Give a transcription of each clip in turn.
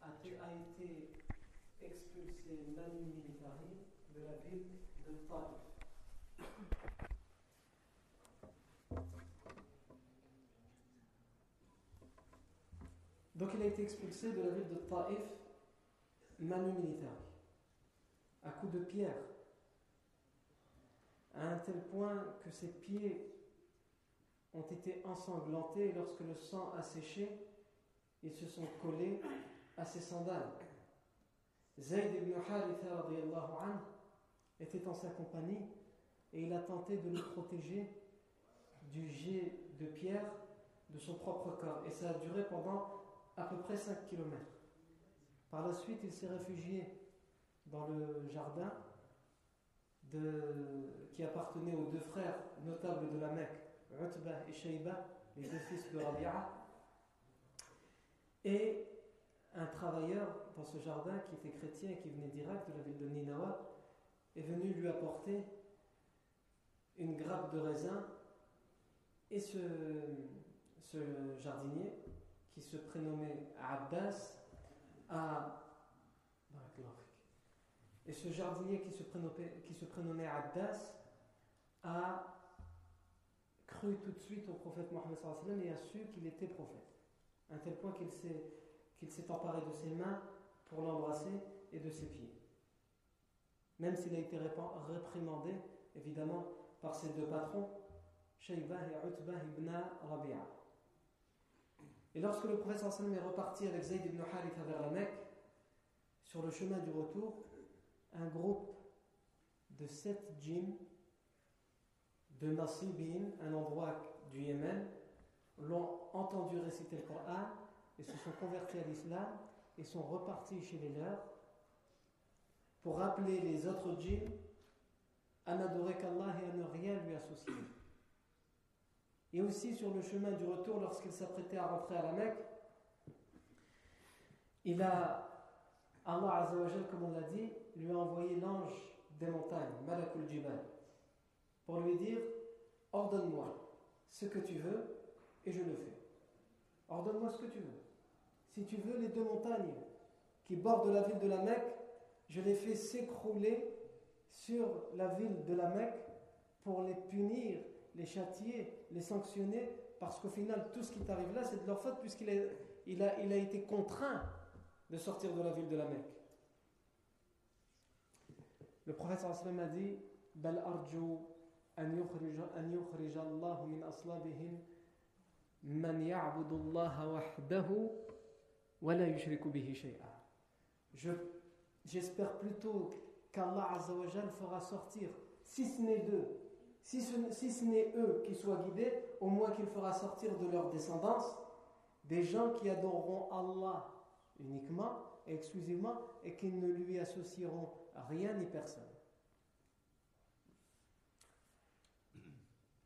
a, été expulsé de la ville de Taif. Donc il a été expulsé de la ville de Taif manu à coups de pierre, à un tel point que ses pieds ont été ensanglantés lorsque le sang a séché, ils se sont collés à ses sandales. Zayd ibn Haritha était en sa compagnie et il a tenté de le protéger du jet de pierre de son propre corps. Et ça a duré pendant à peu près 5 km. Par la suite, il s'est réfugié dans le jardin qui appartenait aux deux frères notables de la Mecque, Utbah et Shayba, les deux fils de Rabi'a. Et un travailleur dans ce jardin qui était chrétien et qui venait d'Irak, de la ville de Ninawa, est venu lui apporter une grappe de raisin. Et ce, ce jardinier, qui se prénommait Abbas, a. Et ce jardinier qui se prénommait, qui se prénommait a cru tout de suite au prophète Mohammed et a su qu'il était prophète. À tel point qu'il s'est emparé de ses mains pour l'embrasser et de ses pieds. Même s'il a été réprimandé, évidemment, par ses deux patrons, Shaybah et Utbah ibn Rabi'a. Et lorsque le prophète sallam est reparti avec Zayd ibn Haritha vers la Mecque, sur le chemin du retour, un groupe de sept djinns de Nasibin, un endroit du Yémen, l'ont entendu réciter le Coran et se sont convertis à l'islam et sont repartis chez les leurs pour rappeler les autres djinns à n'adorer qu'Allah et à ne rien lui associer. Et aussi sur le chemin du retour, lorsqu'il s'apprêtait à rentrer à la Mecque, il a, Allah Azzawajal, comme on l'a dit, lui a envoyé l'ange des montagnes, Malakul Jibal, pour lui dire Ordonne-moi ce que tu veux et je le fais. Ordonne-moi ce que tu veux. Si tu veux, les deux montagnes qui bordent la ville de la Mecque, je les fais s'écrouler sur la ville de la Mecque pour les punir, les châtier, les sanctionner, parce qu'au final, tout ce qui t'arrive là, c'est de leur faute, puisqu'il a, été contraint de sortir de la ville de la Mecque. Le prophète sallam a dit Bal arju an min aslabihim J'espère plutôt qu'Allah Azzawajal fera sortir, si ce n'est d'eux, si ce n'est eux qui soient guidés, au moins qu'il fera sortir de leur descendance des gens qui adoreront Allah uniquement et exclusivement et qui ne lui associeront rien ni personne.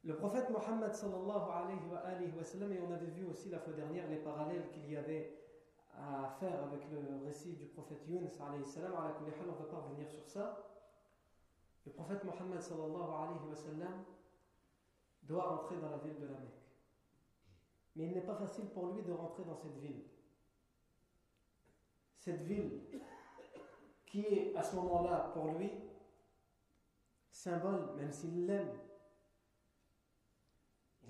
Le prophète Mohammed sallallahu alayhi wa, sallam, et on avait vu aussi la fois dernière les parallèles qu'il y avait à faire avec le récit du prophète Yunus alayhi salam, on ne va pas revenir sur ça. Le prophète Mohammed sallallahu alayhi wa sallam doit rentrer dans la ville de la Mecque. Mais il n'est pas facile pour lui de rentrer dans cette ville. Cette ville qui est à ce moment-là pour lui symbole, même s'il l'aime.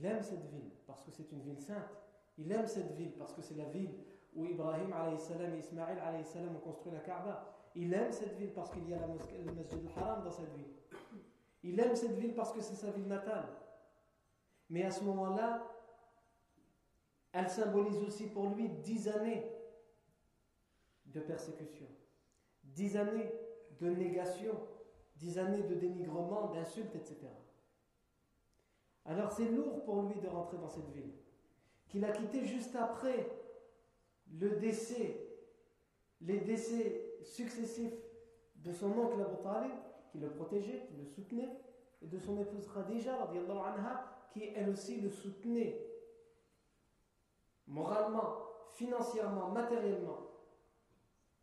Il aime cette ville parce que c'est une ville sainte. Il aime cette ville parce que c'est la ville où Ibrahim et Ismaël salam ont construit la Kaaba. Il aime cette ville parce qu'il y a la mosquée, le masjid al-Haram dans cette ville. Il aime cette ville parce que c'est sa ville natale. Mais à ce moment-là, elle symbolise aussi pour lui dix années de persécution, dix années de négation, dix années de dénigrement, d'insultes, etc. Alors c'est lourd pour lui de rentrer dans cette ville, qu'il a quitté juste après le décès, les décès successifs de son oncle Abu Talib, qui le protégeait, qui le soutenait, et de son épouse Khadija, qui elle aussi le soutenait moralement, financièrement, matériellement,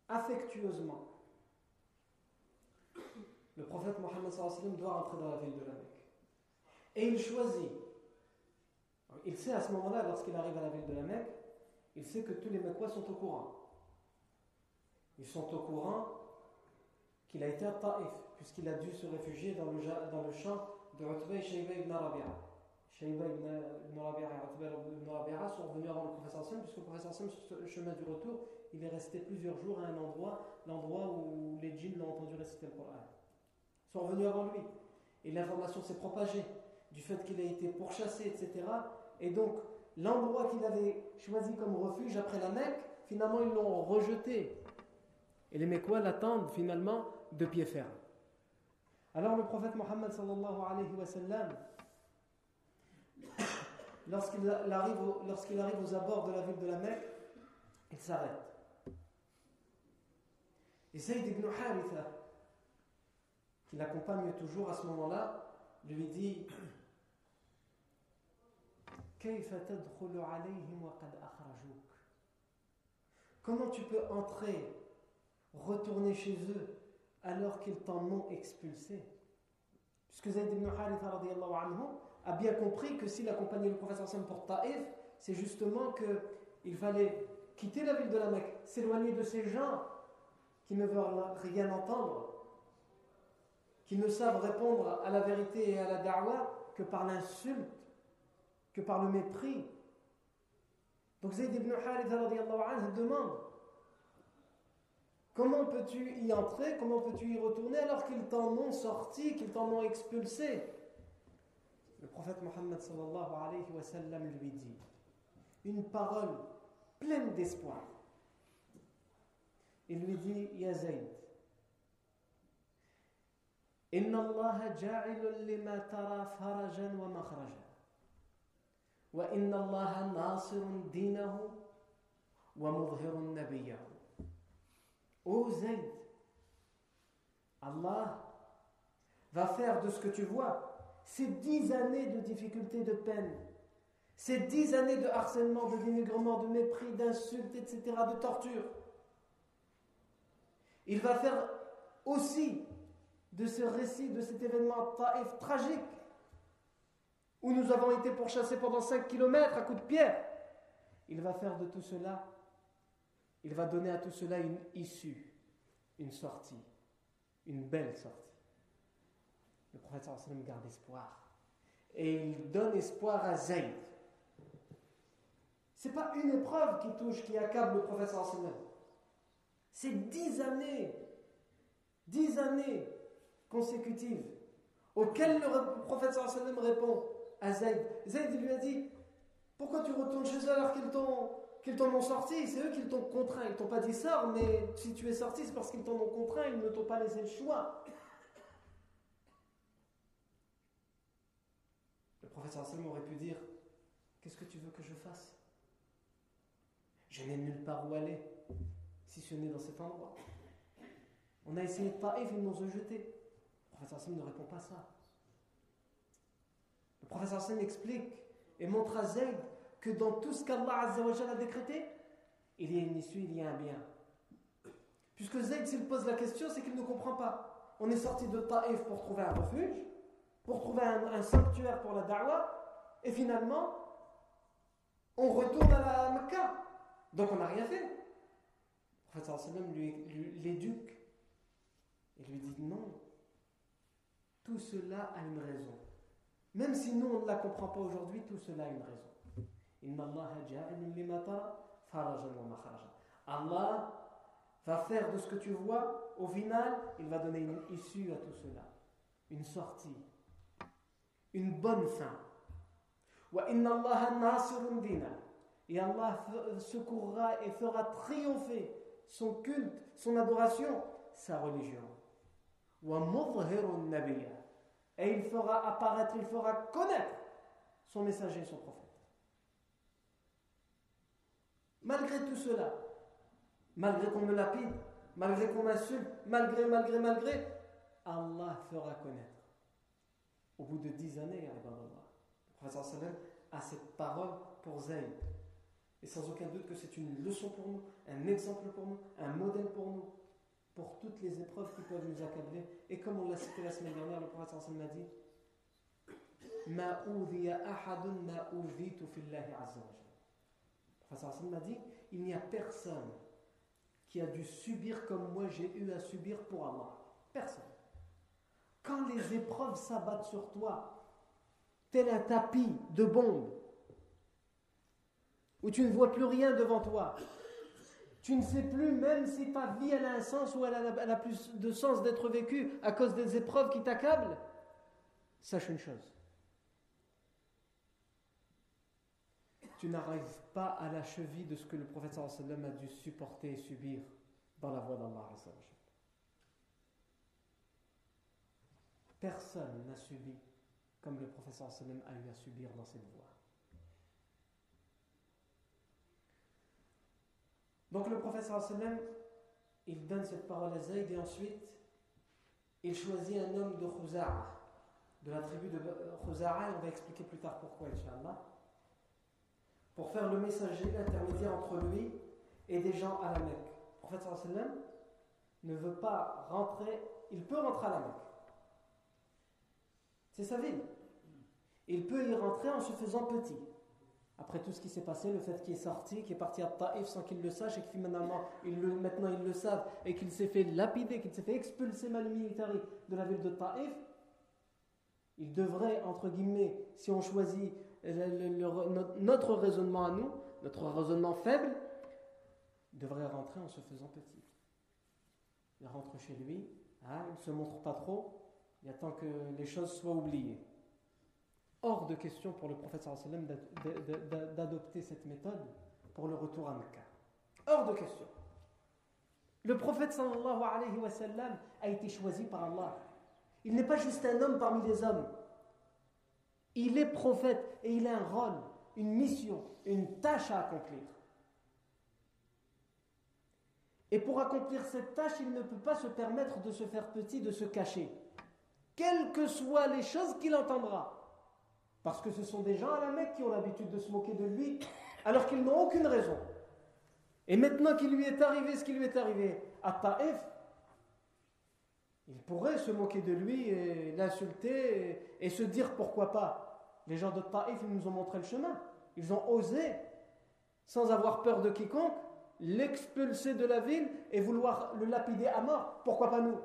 affectueusement. Le prophète Mohammed doit rentrer dans la ville de la Mecque. Et il choisit. Il sait à ce moment-là, lorsqu'il arrive à la ville de la Mecque, il sait que tous les Mekwa sont au courant. Ils sont au courant qu'il a été à Taif, puisqu'il a dû se réfugier dans le, champ de Utbah et ibn Rabi'a. Shayba ibn Rabi'a et Utbah ibn Rabi'a sont revenus avant le professeur Sam, puisque le professeur Sam, sur le chemin du retour, il est resté plusieurs jours à un endroit, l'endroit où les djinns l'ont entendu réciter le Coran. Ils sont revenus avant lui. Et l'information s'est propagée du fait qu'il a été pourchassé, etc. Et donc, l'endroit qu'il avait choisi comme refuge après la Mecque, finalement, ils l'ont rejeté. Et les Mekwa l'attendent finalement de pied ferme. Alors le prophète Mohammed sallallahu alayhi wa sallam, lorsqu'il arrive, aux abords de la ville de la Mecque, il s'arrête. Et Zayd ibn Haritha, qui l'accompagne toujours à ce moment-là, lui dit Comment tu peux entrer, retourner chez eux alors qu'ils t'en ont expulsé? Puisque Zayd ibn Haritha a bien compris que s'il accompagnait le professeur Sam pour Taif, c'est justement qu'il fallait quitter la ville de la Mecque, s'éloigner de ces gens qui ne veulent rien entendre, qui ne savent répondre à la vérité et à la da'wah que par l'insulte, que par le mépris. Donc Zayd ibn Haritha anhu demande Comment peux-tu y entrer Comment peux-tu y retourner alors qu'ils t'en ont sorti, qu'ils t'en ont expulsé? Le prophète Mohammed alayhi wa lui dit une parole pleine d'espoir. Il lui dit Ya Zayd, Inna Allah ja'ilun lima tara farajan wa makhraja. Nabiyahu. Ô Zayd, Allah va faire de ce que tu vois ces dix années de difficultés, de peine, ces dix années de harcèlement, de dénigrement, de mépris, d'insultes, etc., de torture. Il va faire aussi de ce récit, de cet événement tragique, où nous avons été pourchassés pendant 5 kilomètres à coups de pierre. Il va faire de tout cela, il va donner à tout cela une issue, une sortie, une belle sortie. Le prophète sallam garde espoir. Et il donne espoir à Zayd. Ce n'est pas une épreuve qui touche, qui accable le prophète sallam. C'est dix années, dix années consécutives auxquelles le prophète sallam répond à Zayd. Zayd lui a dit Pourquoi tu retournes chez eux alors qu'ils t'ont t'en ont sorti, c'est eux qui t'ont contraint. Ils t'ont pas dit sors, mais si tu es sorti, c'est parce qu'ils t'en ont contraint, ils ne t'ont pas laissé le choix. Le professeur Hassan aurait pu dire Qu'est-ce que tu veux que je fasse? Je n'ai nulle part où aller, si ce n'est dans cet endroit. On a essayé de Taïf, ils nous ont jetés. Le professeur Hassan ne répond pas ça. Professeur Hassan explique et montre à Zayd que dans tout ce qu'Allah a décrété, il y a une issue, il y a un bien. Puisque Zayd, s'il pose la question, c'est qu'il ne comprend pas. On est sorti de Taïf pour trouver un refuge, pour trouver un, sanctuaire pour la da'wah, et finalement, on retourne à la Mecca. Donc on n'a rien fait. Le prophète lui, lui l'éduque et lui dit non. Tout cela a une raison. Même si nous, on ne la comprend pas aujourd'hui, tout cela a une raison. Allah va faire de ce que tu vois, au final, il va donner une issue à tout cela, une sortie, une bonne fin. Et Allah secourra et fera triompher son culte, son adoration, sa religion. Et il fera apparaître, il fera connaître son messager, son prophète. Malgré tout cela, malgré qu'on me lapide, malgré qu'on m'insulte, malgré, malgré, malgré, Allah fera connaître. Au bout de dix années, le prophète a cette parole pour Zayd. Et sans aucun doute que c'est une leçon pour nous, un exemple pour nous, un modèle pour nous, pour toutes les épreuves qui peuvent nous accabler. Et comme on l'a cité la semaine dernière, le prophète m'a dit Ma ahadun ma fillahi azza Enfin, ça m'a dit il n'y a personne qui a dû subir comme moi j'ai eu à subir pour Allah. Personne. Quand les épreuves s'abattent sur toi, tel un tapis de bombes, où tu ne vois plus rien devant toi, tu ne sais plus même si ta vie a un sens ou elle a, plus de sens d'être vécue à cause des épreuves qui t'accablent, sache une chose. Tu n'arrives pas à la cheville de ce que le prophète sallam a dû supporter et subir dans la voie d'Allah. Personne n'a subi comme le professeur sallam a eu à subir dans cette voie. Donc le professeur sallam, il donne cette parole à Zayd et ensuite il choisit un homme de Khuza'a, de la tribu de Khuza'a, et on va expliquer plus tard pourquoi, Inch'Allah, pour faire le messager, l'intermédiaire entre lui et des gens à la Mecque. Le prophète sallam ne veut pas rentrer, il peut rentrer à la Mecque. C'est sa ville. Il peut y rentrer en se faisant petit. Après tout ce qui s'est passé, le fait qu'il est sorti, qu'il est parti à Taïf sans qu'il le sache et que finalement, maintenant ils le savent et qu'il s'est fait lapider, qu'il s'est fait expulser mal militaire de la ville de Taïf, il devrait, entre guillemets, si on choisit notre raisonnement à nous, notre raisonnement faible, devrait rentrer en se faisant petit. Il rentre chez lui, hein, il ne se montre pas trop, il attend que les choses soient oubliées. Hors de question pour le prophète d'adopter cette méthode pour le retour à Mecca. Hors de question. Le prophète sallallahu alayhi wa sallam a été choisi par Allah. Il n'est pas juste un homme parmi les hommes. Il est prophète et il a un rôle, une mission, une tâche à accomplir. Et pour accomplir cette tâche, il ne peut pas se permettre de se faire petit, de se cacher. Quelles que soient les choses qu'il entendra. Parce que ce sont des gens à la Mecque qui ont l'habitude de se moquer de lui, alors qu'ils n'ont aucune raison. Et maintenant qu'il lui est arrivé ce qui lui est arrivé à Taif, il pourrait se moquer de lui et l'insulter et, se dire pourquoi pas. Les gens de Taif, ils nous ont montré le chemin. Ils ont osé, sans avoir peur de quiconque, l'expulser de la ville et vouloir le lapider à mort. Pourquoi pas nous?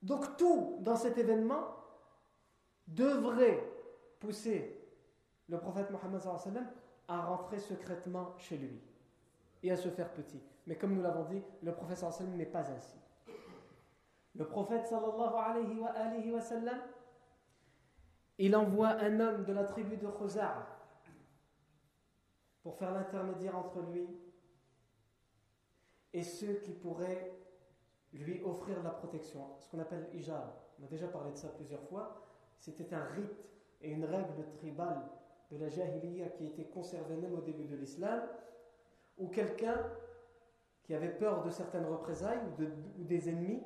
Donc tout dans cet événement devrait pousser le prophète Mohammed à rentrer secrètement chez lui et à se faire petit. Mais comme nous l'avons dit, le prophète n'est pas ainsi. Le prophète sallallahu alayhi wa, il envoie un homme de la tribu de Khuza'a pour faire l'intermédiaire entre lui et ceux qui pourraient lui offrir la protection, ce qu'on appelle ijab. On a déjà parlé de ça plusieurs fois. C'était un rite et une règle tribale de la jahiliya qui était conservée même au début de l'islam, où quelqu'un qui avait peur de certaines représailles ou, des ennemis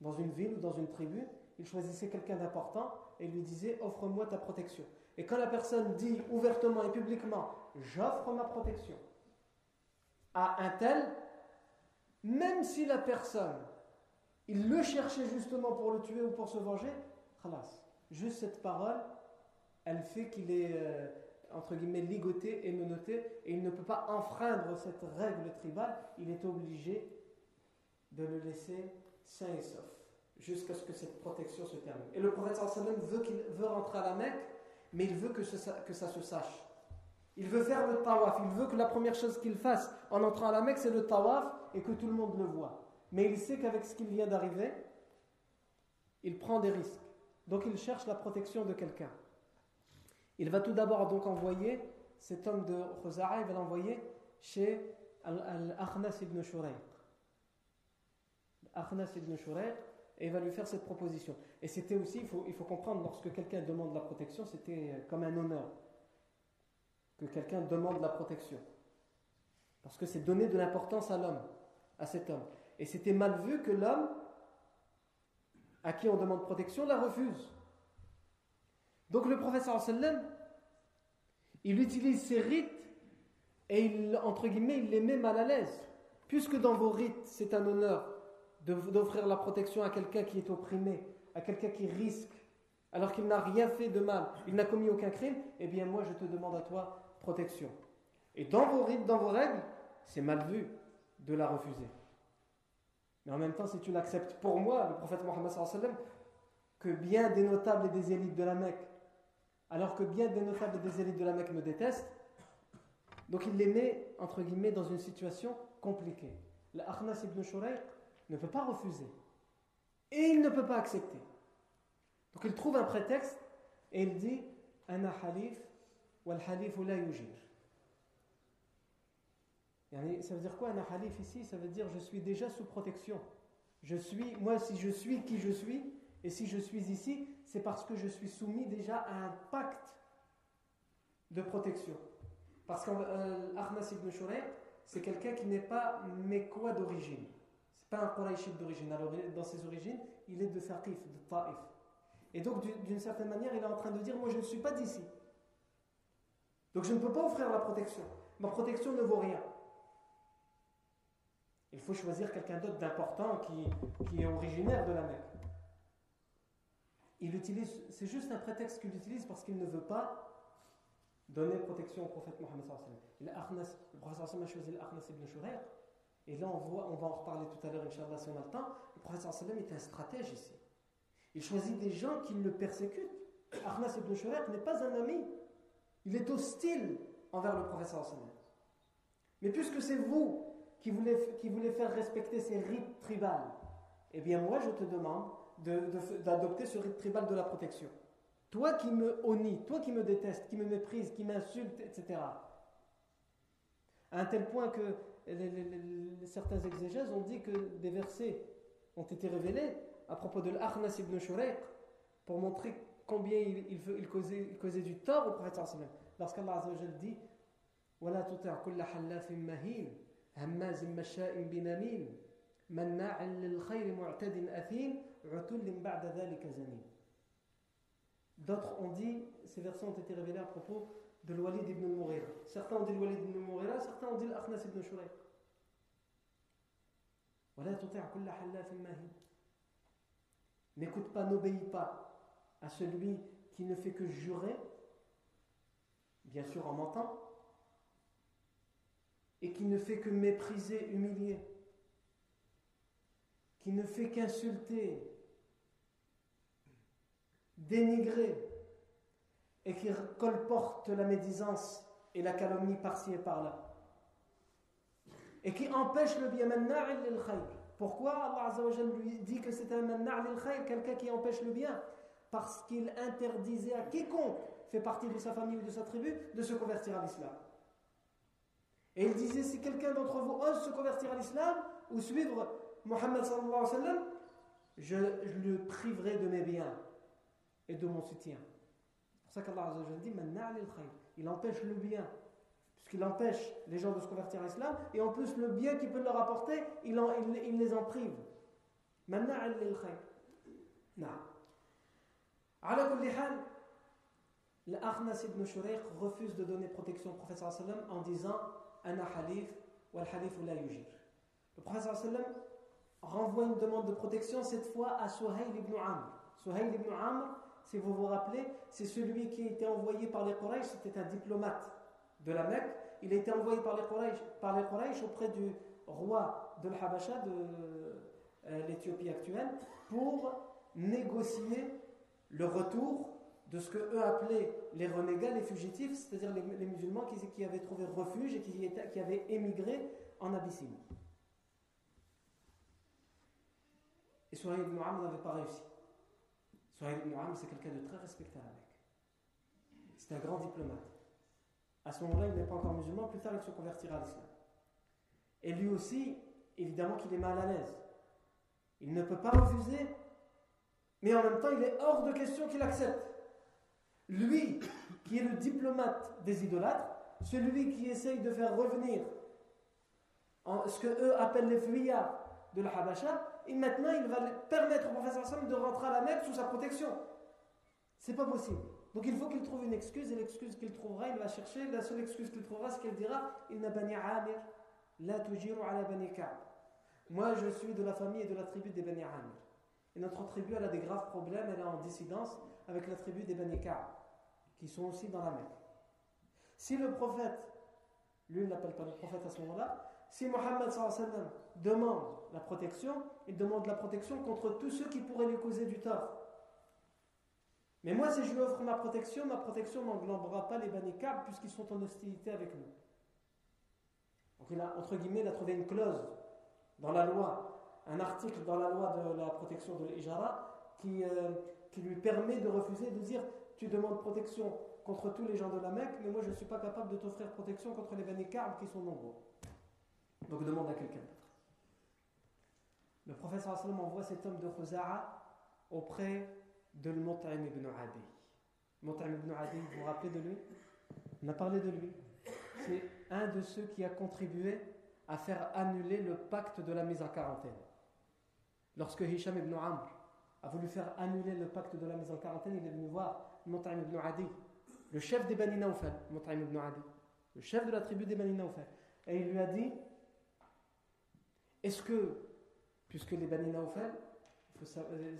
dans une ville ou dans une tribu, il choisissait quelqu'un d'important et lui disait offre-moi ta protection. Et quand la personne dit ouvertement et publiquement j'offre ma protection à un tel, même si la personne, il le cherchait justement pour le tuer ou pour se venger, Juste cette parole, elle fait qu'il est, euh, entre guillemets, ligoté et menotté, et il ne peut pas enfreindre cette règle tribale, il est obligé de le laisser sain et sauf, jusqu'à ce que cette protection se termine. Et le prophète sallam veut, qu'il veut rentrer à la Mecque, mais il veut que, que ça se sache. Il veut faire le tawaf, il veut que la première chose qu'il fasse en entrant à la Mecque, c'est le tawaf et que tout le monde le voit. Mais il sait qu'avec ce qu'il vient d'arriver, il prend des risques. Donc il cherche la protection de quelqu'un. Il va tout d'abord donc envoyer cet homme de Khuza'a, il va l'envoyer chez Al-Akhnas ibn Shurayq. Akhnas ibn Shurayq, et il va lui faire cette proposition. Et c'était aussi, il faut, il faut comprendre, lorsque quelqu'un demande la protection, c'était comme un honneur que quelqu'un demande la protection. Parce que c'est donner de l'importance à l'homme, à cet homme. Et c'était mal vu que l'homme à qui on demande protection la refuse. Donc le professeur sallam, il utilise ces rites et il, entre guillemets, il les met mal à l'aise. Puisque dans vos rites, c'est un honneur d'offrir la protection à quelqu'un qui est opprimé, à quelqu'un qui risque alors qu'il n'a rien fait de mal, il n'a commis aucun crime, eh bien moi je te demande à toi protection. Et dans vos rites, dans vos règles, c'est mal vu de la refuser. Mais en même temps, si tu l'acceptes pour moi, le prophète Mohammed que bien des notables et des élites de la Mecque, alors que bien des notables et des élites de la Mecque me détestent, donc il les met, entre guillemets, dans une situation compliquée. L'Akhnas ibn Shurayq ne peut pas refuser. Et il ne peut pas accepter. Donc il trouve un prétexte et il dit Ana halif wal halif la yujir. Ça veut dire quoi un halif ici? Ça veut dire je suis déjà sous protection. Je suis, moi, si je suis qui je suis, et si je suis ici, c'est parce que je suis soumis déjà à un pacte de protection. Parce qu'Ahnas ibn Shurayq, c'est quelqu'un qui n'est pas quoi d'origine. C'est pas un Qurayshite d'origine. Dans ses origines, il est de Thaqif, de Ta'if. Et donc, d'une certaine manière, il est en train de dire Moi, je ne suis pas d'ici. Donc, je ne peux pas offrir la protection. Ma protection ne vaut rien. Il faut choisir quelqu'un d'autre d'important qui, est originaire de la Mecque. Il utilise, c'est juste un prétexte qu'il utilise parce qu'il ne veut pas donner protection au prophète Mohammed. Le prophète a choisi l'Akhnas ibn Shurayq. Et là, on, voit, on va en reparler tout à l'heure, Inch'Allah, si on a le temps. Le prophète est un stratège ici. Il choisit des gens qui le persécutent. Akhnas ibn Shurayq n'est pas un ami. Il est hostile envers le prophète. Mais puisque c'est vous qui voulait, faire respecter ses rites tribales. Eh bien, moi, je te demande d'adopter ce rite tribal de la protection. Toi qui me honnis, toi qui me détestes, qui me méprises, qui m'insultes, etc. À un tel point que certains exégèses ont dit que des versets ont été révélés à propos de l'Arnas ibn Shuraiq pour montrer combien il, il, il, causait, il causait, du tort au prophète lorsqu'Allah dit « Wa la tuta' kulla mahil » هماز مشاء بنميم مناع للخير معتد أثيم عتل بعد ذلك زنيم D'autres ont dit, ces versets ont été révélés à propos de l'Walid ibn al-Mughira. Certains ont dit l'Walid ibn al-Mughira, certains ont dit l'Akhnas ibn Shurayq. N'écoute pas, n'obéis pas à celui qui ne fait que jurer, bien sûr en mentant, et qui ne fait que mépriser, humilier, qui ne fait qu'insulter, dénigrer, et qui colporte la médisance et la calomnie par-ci et par-là. Et qui empêche le bien Pourquoi Allah lui dit que c'est un quelqu'un qui empêche le bien? Parce qu'il interdisait à quiconque fait partie de sa famille ou de sa tribu de se convertir à l'islam. Et il disait, si quelqu'un d'entre vous ose se convertir à l'islam ou suivre Mohammed sallallahu alayhi wa sallam, je, le priverai de mes biens et de mon soutien. C'est pour ça qu'Allah dit, il empêche le bien, puisqu'il empêche les gens de se convertir à l'islam, et en plus le bien qu'il peut leur apporter, il, il, les en prive. L'Akhnas ibn Shurayq refuse de donner protection au sallam en disant le prophète sallam renvoie une demande de protection cette fois à Suhail ibn Amr. Suhail ibn Amr, si vous vous rappelez, c'est celui qui a été envoyé par les Quraysh, c'était un diplomate de la Mecque. Il a été envoyé par les Quraysh, par les auprès du roi de l'Habasha, de euh, l'Éthiopie actuelle, pour négocier le retour de ce que eux appelaient les renégats, les fugitifs, c'est-à-dire les, musulmans qui, avaient trouvé refuge et qui, avaient émigré en Abyssinie. Et Suhaïl ibn n'avait pas réussi. Suhaïl ibn c'est quelqu'un de très respecté à la C'est un grand diplomate. À ce moment-là, il n'est pas encore musulman, plus tard, il se convertira à l'islam. Et lui aussi, évidemment qu'il est mal à l'aise. Il ne peut pas refuser, mais en même temps, il est hors de question qu'il accepte. Lui qui est le diplomate des idolâtres, celui qui essaye de faire revenir en ce que eux appellent les fuyards de la Habasha, et maintenant il va permettre au professeur Sam de rentrer à la Mecque sous sa protection. C'est pas possible. Donc il faut qu'il trouve une excuse, et l'excuse qu'il trouvera, il va chercher, la seule excuse qu'il trouvera, c'est qu'il dira Inna bani Amir, la tujiru ala bani Ka'b. Moi je suis de la famille et de la tribu des Bani Amir. Et notre tribu, elle a des graves problèmes, elle est en dissidence avec la tribu des Bani qui sont aussi dans la Mecque. Si le prophète, lui ne l'appelle pas le prophète à ce moment-là, si Mohammed demande la protection, il demande la protection contre tous ceux qui pourraient lui causer du tort. Mais moi, si je lui offre ma protection, ma protection n'englobera pas les Bani puisqu'ils sont en hostilité avec nous. Donc il a, entre guillemets, il a trouvé une clause dans la loi, un article dans la loi de la protection de l'Ijara qui, euh, qui lui permet de refuser, de dire tu demandes protection contre tous les gens de la Mecque, mais moi je ne suis pas capable de t'offrir protection contre les Bani qui sont nombreux. Donc demande à quelqu'un d'autre. Le prophète sallam envoie cet homme de Khuza'a auprès de Mut'im ibn Adi. Mut'im ibn Adi, vous vous rappelez de lui? On a parlé de lui. C'est un de ceux qui a contribué à faire annuler le pacte de la mise en quarantaine. Lorsque Hisham ibn Amr a voulu faire annuler le pacte de la mise en quarantaine, il est venu voir Mut'im ibn Adi, le chef des Bani Nawfal, Mut'im ibn Adi, le chef de la tribu des Bani Nawfal. Et il lui a dit Est-ce que, puisque les Bani Nawfal, euh,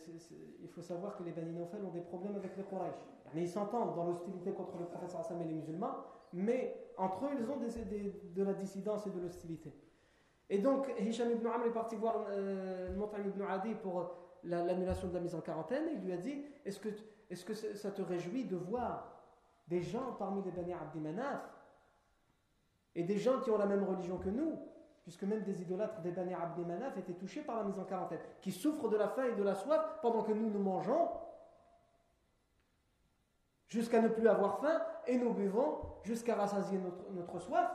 il faut, savoir que les Bani Nawfal ont des problèmes avec les Quraysh. Ils s'entendent dans l'hostilité contre le prophète et les musulmans, mais entre eux, ils ont des, de la dissidence et de l'hostilité. Et donc, Hisham ibn Amr est parti voir euh, ibn Adi pour l'annulation de la mise en quarantaine. Et il lui a dit Est-ce que, est que ça te réjouit de voir des gens parmi les Bani Abdi Manaf et des gens qui ont la même religion que nous puisque même des idolâtres des Bani Abdi Manaf étaient touchés par la mise en quarantaine, qui souffrent de la faim et de la soif pendant que nous nous mangeons, jusqu'à ne plus avoir faim, et nous buvons jusqu'à rassasier notre, notre soif?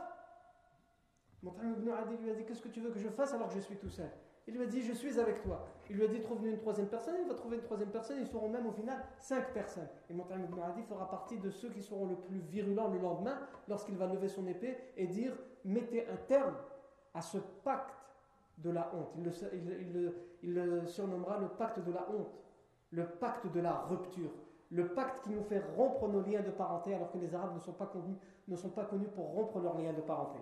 Mon ibn Adi lui a dit Qu'est-ce que tu veux que je fasse alors que je suis tout seul? Il lui a dit Je suis avec toi. Il lui a dit Trouve-nous une troisième personne. Il va trouver une troisième personne. Ils seront même au final cinq personnes. Et Montagne ibn Adi fera partie de ceux qui seront le plus virulents le lendemain lorsqu'il va lever son épée et dire Mettez un terme à ce pacte de la honte. Il le, surnommera le pacte de la honte, le pacte de la rupture, le pacte qui nous fait rompre nos liens de parenté alors que les Arabes ne sont pas connus, ne sont pas connus pour rompre leurs liens de parenté.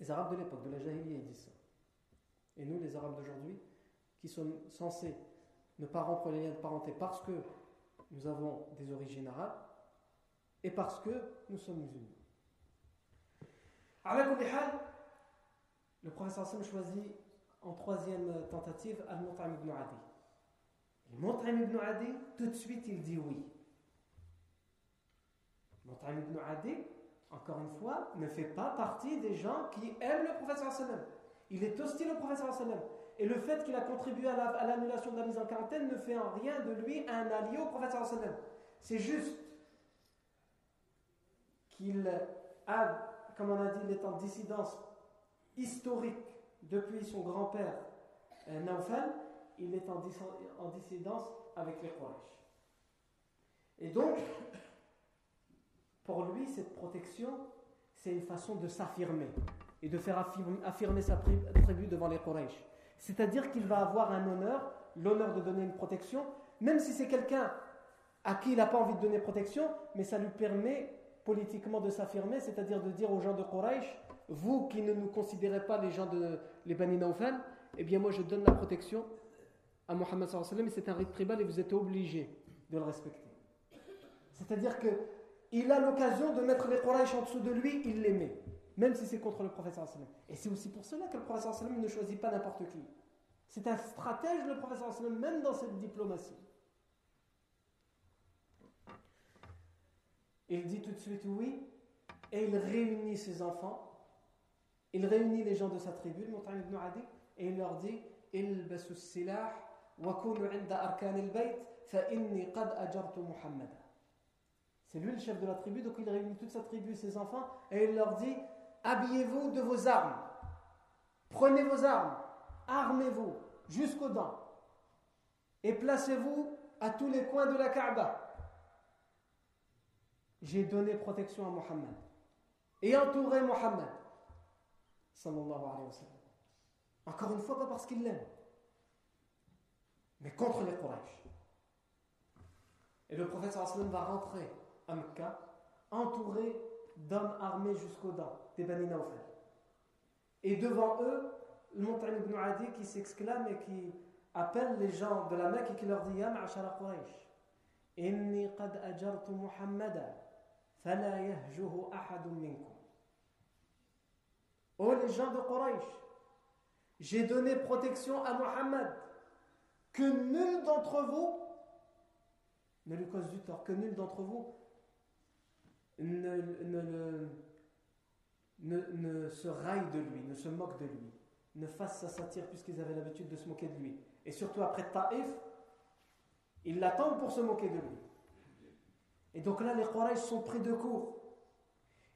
Les Arabes de l'époque, de la Jahiliya, ils disent ça. Et nous, les Arabes d'aujourd'hui, qui sommes censés ne pas rompre les liens de parenté parce que nous avons des origines arabes et parce que nous sommes musulmans. Le professeur Sam choisit en troisième tentative Al-Mut'im ibn Adi. Al-Mut'im ibn Adi, tout de suite, il dit oui. Mut'im ibn Adi, encore une fois, ne fait pas partie des gens qui aiment le professeur sallam. Il est hostile au professeur sallam. Et le fait qu'il a contribué à l'annulation de la mise en quarantaine ne fait en rien de lui un allié au professeur sallam. C'est juste qu'il a, comme on a dit, il est en dissidence historique depuis son grand-père euh, il est en, dissidence avec les Quraysh. Et donc, pour lui, cette protection, c'est une façon de s'affirmer et de faire affirmer, sa tribu devant les Quraysh. C'est-à-dire qu'il va avoir un honneur, l'honneur de donner une protection, même si c'est quelqu'un à qui il n'a pas envie de donner protection, mais ça lui permet politiquement de s'affirmer, c'est-à-dire de dire aux gens de Quraysh vous qui ne nous considérez pas les gens de les Bani Naufal, eh bien moi je donne la protection à Mohammed et c'est un rite tribal et vous êtes obligés de le respecter. C'est-à-dire que il a l'occasion de mettre les Quraysh en dessous de lui, il les met, même si c'est contre le prophète sallallahu Et c'est aussi pour cela que le prophète sallallahu ne choisit pas n'importe qui. C'est un stratège le prophète sallallahu même dans cette diplomatie. Il dit tout de suite oui et il réunit ses enfants il réunit les gens de sa tribu, le ibn Adi, et il leur dit Ilbasu silah wa kunu inda arkan al-bayt fa inni qad ajartu Muhammad. C'est lui le chef de la tribu, donc il réunit toute sa tribu et ses enfants, et il leur dit Habillez-vous de vos armes, prenez vos armes, armez-vous jusqu'aux dents, et placez-vous à tous les coins de la Kaaba. J'ai donné protection à Muhammad et entouré sallam. Encore une fois, pas parce qu'il l'aime, mais contre les Quraysh. Et le prophète va rentrer à Mecca, entouré d'hommes armés jusqu'aux dents, des Bani Naufal. Et devant eux, le Montaigne ibn Adi qui s'exclame et qui appelle les gens de la Mecque et qui leur dit Ya ma'ashara Quraysh, inni qad ajartu Muhammada. Oh les gens de Quraysh, j'ai donné protection à Muhammad, que nul d'entre vous ne lui cause du tort, que nul d'entre vous ne, ne, ne, ne, se raille de lui, ne se moque de lui, ne fasse sa satire puisqu'ils avaient l'habitude de se moquer de lui. Et surtout après Taif, ils l'attendent pour se moquer de lui. Et donc là, les Quraysh sont pris de court.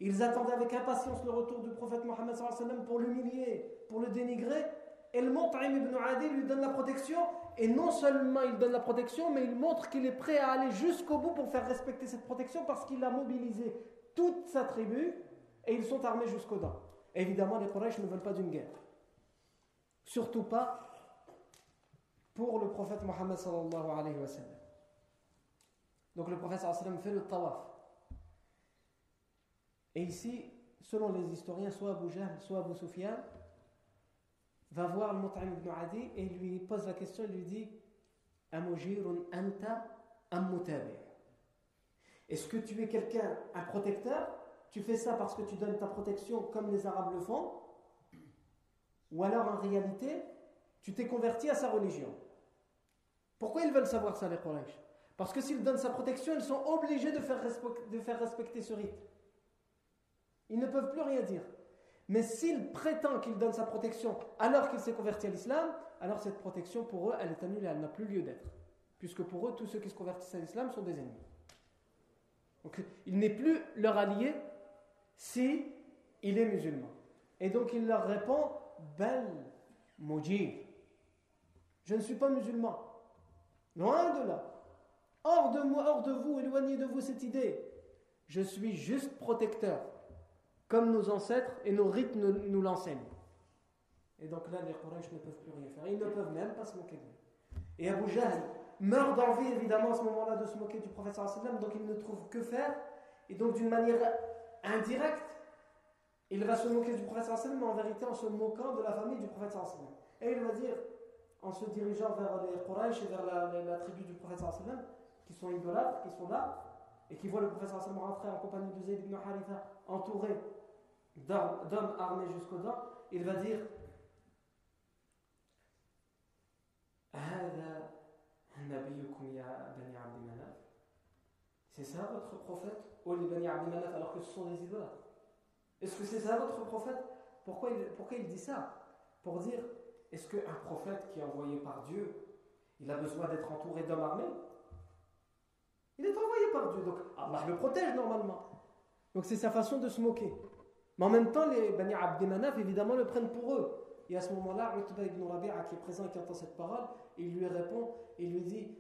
Ils attendaient avec impatience le retour du prophète Mohammed pour l'humilier, pour le dénigrer. Et le Mont'im ibn Adi lui donne la protection. Et non seulement il donne la protection, mais il montre qu'il est prêt à aller jusqu'au bout pour faire respecter cette protection parce qu'il a mobilisé toute sa tribu et ils sont armés jusqu'aux dents. Évidemment, les Quraysh ne veulent pas d'une guerre. Surtout pas pour le prophète Mohammed sallallahu alayhi wa sallam. Donc le prophète sallallahu alayhi wa sallam fait le tawaf. Et ici, selon les historiens, soit Abu Jahl, soit Abu Sufyan, va voir le Mut'im ibn Adi et lui pose la question, lui dit Amujirun anta Est-ce que tu es quelqu'un, un protecteur? Tu fais ça parce que tu donnes ta protection comme les Arabes le font? Ou alors en réalité, tu t'es converti à sa religion? Pourquoi ils veulent savoir ça, les Quraysh? Parce que s'ils donnent sa protection, ils sont obligés de faire respecter ce rite. Ils ne peuvent plus rien dire. Mais s'il prétend qu'il donne sa protection alors qu'il s'est converti à l'islam, alors cette protection pour eux, elle est annulée, elle n'a plus lieu d'être. Puisque pour eux, tous ceux qui se convertissent à l'islam sont des ennemis. Donc il n'est plus leur allié si il est musulman. Et donc il leur répond Bel Mujib. Je ne suis pas musulman. Loin de là. Hors de moi, hors de vous, éloignez de vous cette idée. Je suis juste protecteur comme nos ancêtres et nos rites nous, l'enseignent. Et donc là, les Quraysh ne peuvent plus rien faire. Ils ne peuvent même pas se moquer de lui. Et Abu Jahl meurt d'envie, évidemment, à ce moment-là, de se moquer du prophète sallam, donc il ne trouve que faire. Et donc, d'une manière indirecte, il va se moquer du prophète sallam, mais en vérité en se moquant de la famille du prophète sallam. Et il va dire, en se dirigeant vers les Quraysh et vers la, tribu du prophète sallam, qui sont idolâtres, qui sont là, et qui voient le prophète sallam rentrer en compagnie de Zayd ibn Haritha, entouré d'hommes armés jusqu'aux dents, il va dire C'est ça votre prophète les Bani alors que ce sont des idolâtres Est-ce que c'est ça votre prophète? Pourquoi il, pourquoi il dit ça? Pour dire est-ce qu'un prophète qui est envoyé par Dieu, il a besoin d'être entouré d'hommes armés? Il est envoyé par Dieu, donc Allah le protège normalement. Donc c'est sa façon de se moquer. Mais en même temps, les Bani Abdemanaf, évidemment, le prennent pour eux. Et à ce moment-là, Utba ibn Rabi'a, qui est présent et qui entend cette parole, il lui répond, il lui dit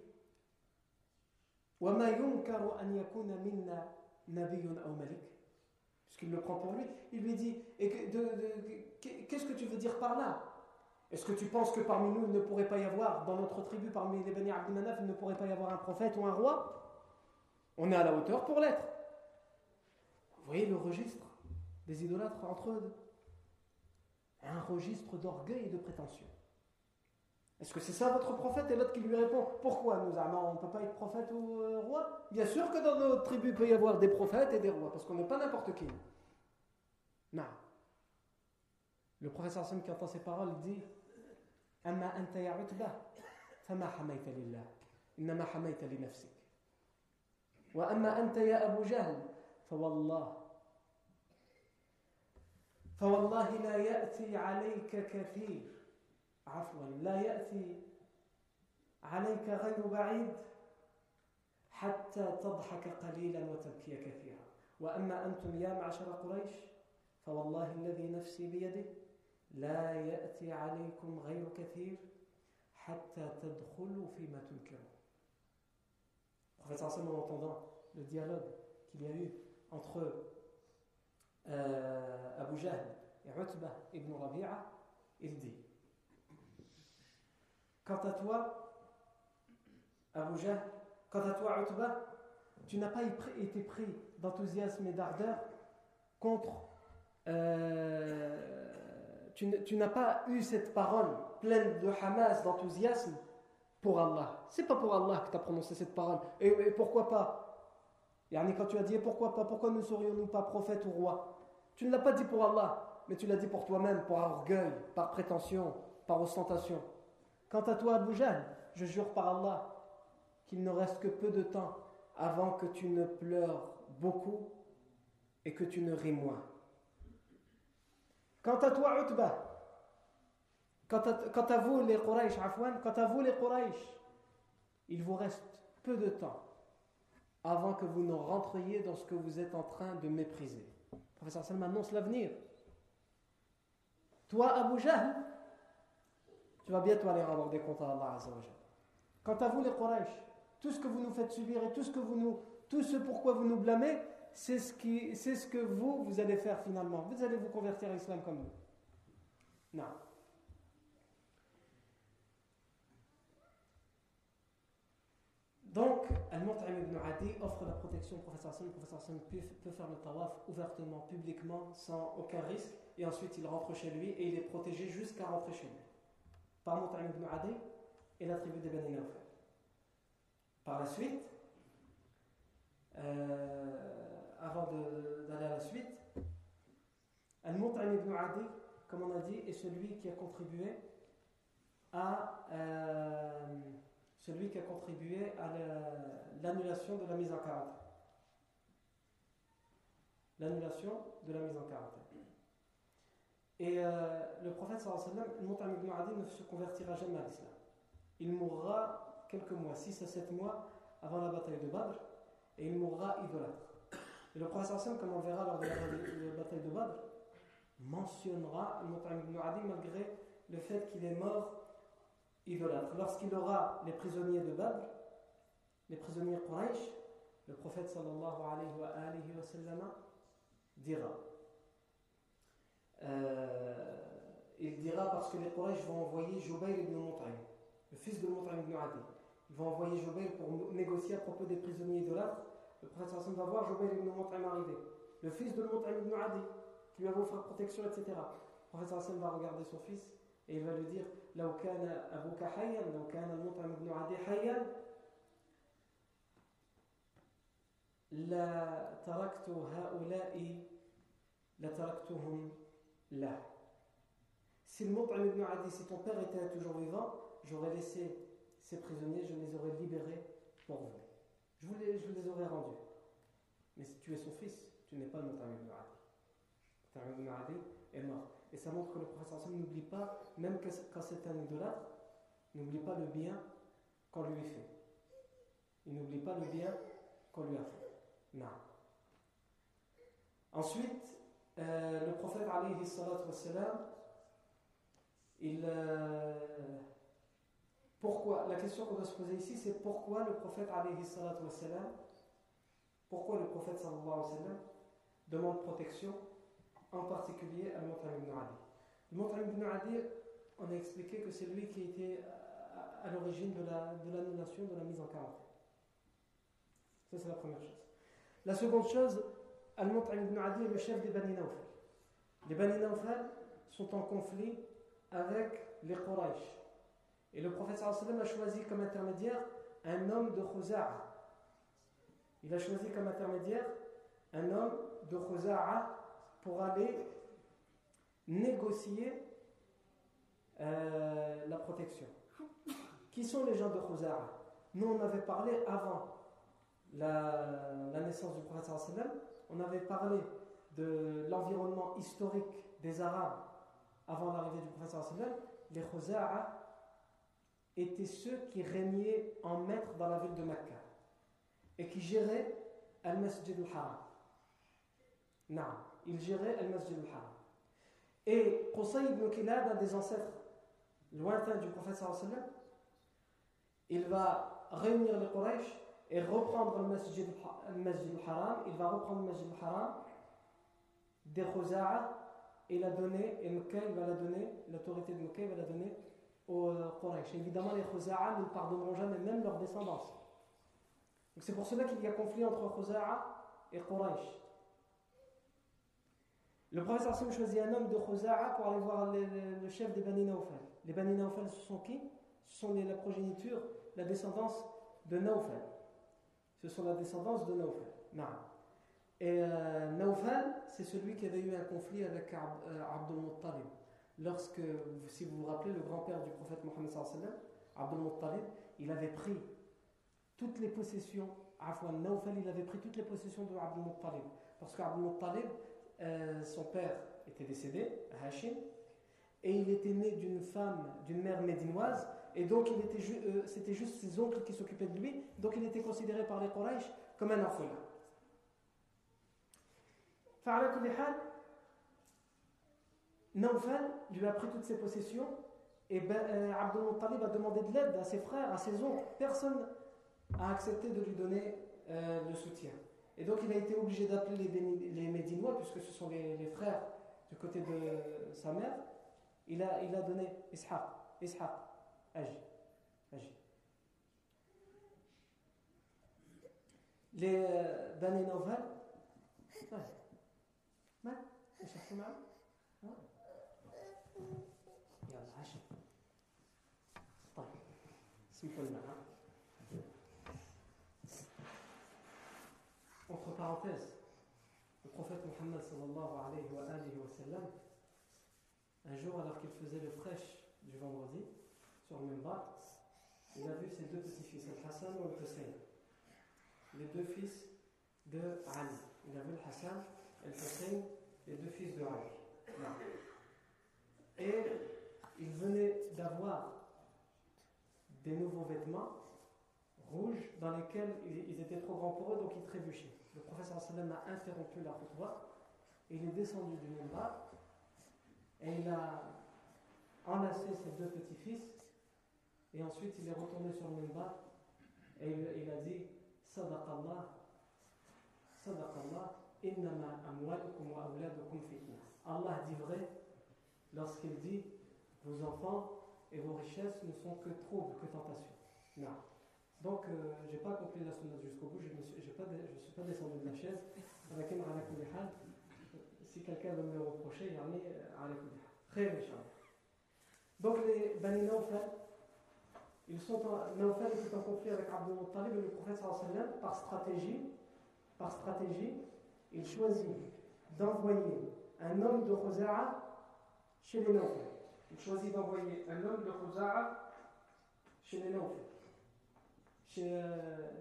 Puisqu'il le prend pour lui, il lui dit Qu'est-ce que tu veux dire par là? Est-ce que tu penses que parmi nous, il ne pourrait pas y avoir, dans notre tribu, parmi les Bani Abdemanaf, il ne pourrait pas y avoir un prophète ou un roi? On est à la hauteur pour l'être. Vous voyez le registre? Des idolâtres entre eux un registre d'orgueil et de prétention. Est-ce que c'est ça votre prophète? Et l'autre qui lui répond Pourquoi nous on ne peut pas être prophète ou euh, roi? Bien sûr que dans notre tribu, il peut y avoir des prophètes et des rois, parce qu'on n'est pas n'importe qui. Non. Le professeur Sam qui entend ces paroles dit Amma anta ya fama hamayta lillah, hamayta. Wa amma anta ya Abu Jahl, fawallah. فوالله لا يأتي عليك كثير. عفوا لا يأتي عليك غير بعيد حتى تضحك قليلا وتبكي كثيرا. وأما أنتم يا معشر قريش فوالله الذي نفسي بيده لا يأتي عليكم غير كثير حتى تدخلوا فيما تنكرون. Prophète Hassan en entendant le dialogue qu'il y a eu entre Abu Jahl et ibn Rabi'a, il dit Quant à toi, Abu Jahl, quant à toi, Utbah, tu n'as pas été pris d'enthousiasme et d'ardeur contre. Euh, tu, n'as pas eu cette parole pleine de Hamas, d'enthousiasme, pour Allah. C'est pas pour Allah que tu as prononcé cette parole. Et, pourquoi pas Yani quand tu as dit pourquoi pas, pourquoi ne serions-nous pas prophètes ou rois? Tu ne l'as pas dit pour Allah, mais tu l'as dit pour toi-même, par orgueil, par prétention, par ostentation. Quant à toi, Abu je jure par Allah qu'il ne reste que peu de temps avant que tu ne pleures beaucoup et que tu ne ris moins. Quant à toi, Utbah, Quant à, vous les Quraysh, quant à vous les Quraysh, il vous reste peu de temps avant que vous ne rentriez dans ce que vous êtes en train de mépriser. Le professeur Salman annonce l'avenir. Toi, Abu Jahl, tu vas bientôt aller rendre des comptes à Allah Quant à vous les Quraysh, tout ce que vous nous faites subir et tout ce, que vous nous, tout ce pourquoi vous nous blâmez, c'est ce, ce que vous, vous allez faire finalement. Vous allez vous convertir à l'islam comme nous. Non. Donc, Al-Mut'im ibn Adi offre la protection au professeur Hassan. Le professeur Hassan peut, faire le tawaf ouvertement, publiquement, sans aucun risque. Et ensuite, il rentre chez lui et il est protégé jusqu'à rentrer chez lui. Par Mut'im ibn Adi et la tribu des Bani Par la suite, euh, avant d'aller à la suite, Al-Mut'im ibn Adi, comme on a dit, est celui qui a contribué à. Euh, celui qui a contribué à l'annulation de la mise en quarantaine. L'annulation de la mise en quarantaine. Et euh, le prophète sallam, Montam ibn Adi ne se convertira jamais à l'islam. Il mourra quelques mois, 6 à 7 mois avant la bataille de Badr, et il mourra idolâtre. Et le prophète sallam, comme on verra lors de la bataille de Badr, mentionnera Montam ibn Adi malgré le fait qu'il est mort idolâtre. Lorsqu'il aura les prisonniers de Badr, les prisonniers Quraysh, le prophète sallallahu alayhi wa, sallam, dira euh, il dira parce que les Quraysh vont envoyer Jubayr ibn Mut'im, le fils de Mut'im ibn Adi. Ils vont envoyer Jubayr pour négocier à propos des prisonniers idolâtres. Le prophète sallallahu va voir Jubayr ibn Mut'im arriver, le fils de Mut'im ibn Adi, qui lui a offert protection, etc. Le prophète sallallahu va regarder son fils et il va lui dire لو كان أبوك حيا لو كان المطعم بن عدي حيا لا تركت هؤلاء لتركتهم له Si le Mut'im ibn Adi, si ton père était toujours vivant, j'aurais laissé ces prisonniers, je les aurais libérés pour vous. Je vous les, je les aurais rendus. Mais si tu es son fils, tu n'es pas le Mut'im ibn Adi. Mut'im ibn Adi est mort. Et ça montre que le professeur n'oublie pas, même quand c'est un idolâtre, n'oublie pas le bien qu'on lui fait. Il n'oublie pas le bien qu'on lui a fait. Non. Ensuite, euh, le prophète alayhi wassalam, il. Euh, pourquoi La question qu'on doit se poser ici, c'est pourquoi le prophète alayhi wassalam, pourquoi le prophète sallallahu alayhi wa sallam demande protection en particulier Al-Mut'im ibn Adi. Al-Mut'im ibn Adi, on a expliqué que c'est lui qui était à, l'origine de l'annulation, de, de la mise en quarantaine. Ça, c'est la première chose. La seconde chose, Al-Mut'im ibn Adi est le chef des Bani Nawfal. Les Bani Nawfal sont en conflit avec les Quraysh. Et le prophète a choisi comme intermédiaire un homme de Khuza'a. Il a choisi comme intermédiaire un homme de Khuza'a pour aller négocier euh, la protection. Qui sont les gens de Khuzara Nous, on avait parlé avant la, naissance du prophète on avait parlé de l'environnement historique des Arabes avant l'arrivée du prophète Les Khuzara étaient ceux qui régnaient en maître dans la ville de Mecca et qui géraient Al-Masjid al-Haram. Il gérait Al-Masjid al-Haram. Et Qusay ibn Kilab, un des ancêtres lointains du prophète sallam, il va réunir les Quraysh et reprendre le Masjid al-Haram. Il va reprendre le Masjid al-Haram des Khuza'a et la donner, et il va la donner, l'autorité de il va la donner aux euh, Quraysh. Évidemment, les Khuza'a ne pardonneront jamais, même leur descendance. C'est pour cela qu'il y a conflit entre Khuza'a et Quraysh. Le professeur choisit un homme de Khuza'a pour aller voir le, chef des Bani Naufal. Les Bani Naufal, ce sont qui? Ce sont la progéniture, la descendance de Naufal. Ce sont la descendance de Naufal. Et euh, Naufal, c'est celui qui avait eu un conflit avec euh, Abdul Muttalib. Lorsque, si vous vous rappelez, le grand-père du prophète Mohammed Abdul Muttalib, il avait pris toutes les possessions, Afwan Naufal, il avait pris toutes les possessions de Abdul Muttalib. Parce qu'Abdul Muttalib, euh, son père était décédé, Hashim, et il était né d'une femme, d'une mère médinoise, et donc euh, c'était juste ses oncles qui s'occupaient de lui, donc il était considéré par les Quraysh comme un orphelin. Naufal lui a pris toutes ses possessions et ben, euh, Abdul Muttalib a demandé de l'aide à ses frères, à ses oncles. Personne n'a accepté de lui donner euh, le soutien. Et donc il a été obligé d'appeler les, les, Médinois, puisque ce sont les, les, frères du côté de sa mère. Il a, il a donné Ishaq, Ishaq, Agi, Agi. Les euh, Bani Nawfal, ouais. cherchez معه؟ يلا عشر طيب سمحوا لنا Entre parenthèses, le prophète Mohammed wa, wa sallam, un jour alors qu'il faisait le prêche du vendredi sur le Mimbar, il a vu ses deux petits-fils, Al-Hassan et Al-Hussein, les deux fils de Ali. Il a vu le Hassan et le Hussein, les deux fils de Ali. Et il venait d'avoir des nouveaux vêtements rouges dans lesquels ils étaient trop grands pour eux, donc ils trébuchaient. Le professeur sallam a interrompu la khutbah, il est descendu du Mimbar et il a enlacé ses deux petits-fils et ensuite il est retourné sur le Mimbar et il, a dit Sadaqallah, Sadaqallah, innama amwalukum wa awladukum fitna. Allah dit vrai lorsqu'il dit vos enfants et vos richesses ne sont que troubles, que tentations. Non. Donc, euh, je n'ai pas accompli la sunna jusqu'au bout, je ne suis, pas, descendu de la chaise. Si quelqu'un veut me le reprocher, il y en a Très. Donc, les Bani Nawfal, ils sont en, est en conflit avec Abdul Muttalib et le prophète sallam, par stratégie, par stratégie, il choisit d'envoyer un homme de Khuza'a chez les Nawfal. Il choisit d'envoyer un homme de Khuza'a chez les Nawfal chez euh,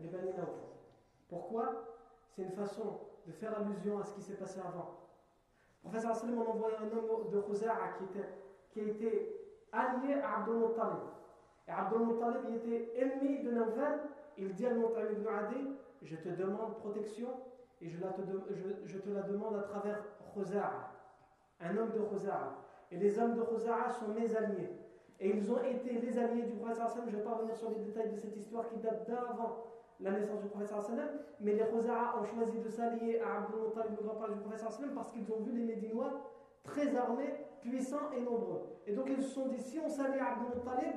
les Bani Pourquoi? C'est une façon de faire allusion à ce qui s'est passé avant. Le professeur Sallam a envoyé un homme de Khuza'a qui, était, a été allié à Abdul Muttalib. Et Abdul Muttalib était ennemi de Nawfal. Il dit à Muttalib ibn Adi Je te demande protection et je, te, la demande à travers Khuza'a, un homme de Khuza'a. Et les hommes de Khuza'a sont mes alliés. Et ils ont été les alliés du prophète. Je ne vais pas revenir sur les détails de cette histoire qui date d'avant la naissance du prophète. Mais les Khuzara ont choisi de s'allier à Abdul Muttalib, le grand-père du prophète parce qu'ils ont vu les Médinois très armés, puissants et nombreux. Et donc ils se sont dit si on s'allie à Abdul Muttalib,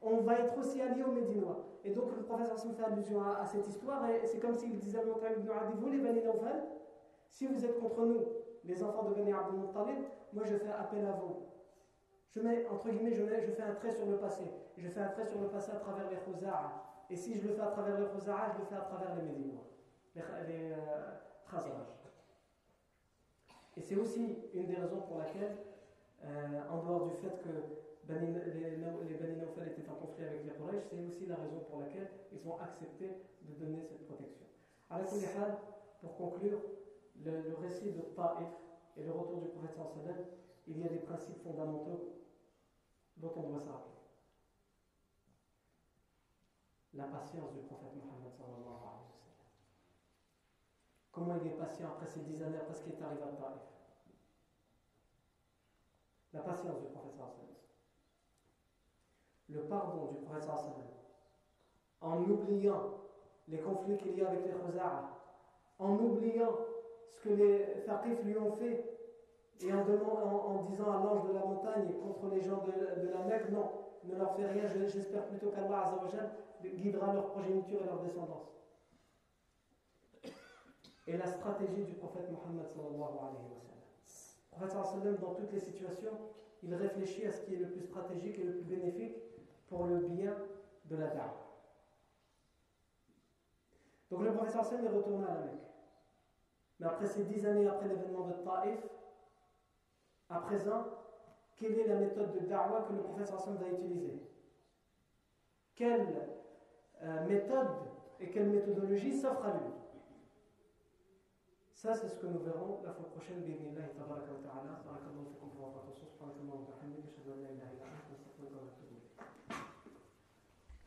on va être aussi alliés aux Médinois. Et donc le prophète sallam fait allusion à, cette histoire. Et c'est comme s'il disait à Muttalib ibn Adi Vous les Bani Nawfal, si vous êtes contre nous, les enfants de Bani Abdul Muttalib, moi je fais appel à vous. Je mets, entre guillemets, je, fais un trait sur le passé. Je fais un trait sur le passé à travers les Khuza'a. Et si je le fais à travers les Khuza'a, je le fais à travers les Médinois, les, les euh, Et c'est aussi une des raisons pour laquelle, euh, en dehors du fait que les, les Bani étaient en conflit avec les Quraysh, c'est aussi la raison pour laquelle ils ont accepté de donner cette protection. Alors, pour conclure, le, récit de Ta'if et le retour du prophète sallam, il y a des principes fondamentaux dont on doit s'appeler. La patience du prophète Mohammed sallallahu alayhi wa sallam. Comment il est patient après ces dix années, après ce qui est arrivé à Taif. La patience du prophète sallallahu alayhi wa sallam. Le pardon du prophète sallallahu alayhi. En oubliant les conflits qu'il y a avec les Khuza'a, en oubliant ce que les Faqif lui ont fait et en, disant à l'ange de la montagne contre les gens de, la Mecque, non, ne leur fais rien, j'espère plutôt qu'Allah guidera leur progéniture et leur descendance. Et la stratégie du prophète Mohammed sallallahu alayhi wa sallam. Prophète sallallahu dans toutes les situations, il réfléchit à ce qui est le plus stratégique et le plus bénéfique pour le bien de la dame. Donc le professeur Hassan est retourné à la Mecque. Mais après ces dix années après l'événement de Taif, à présent, quelle est la méthode de da'wah que le prophète sallallahu va utiliser? Quelle euh, méthode et quelle méthodologie s'offre à lui? Ça, c'est ce que nous verrons la fois prochaine. Ta'ala.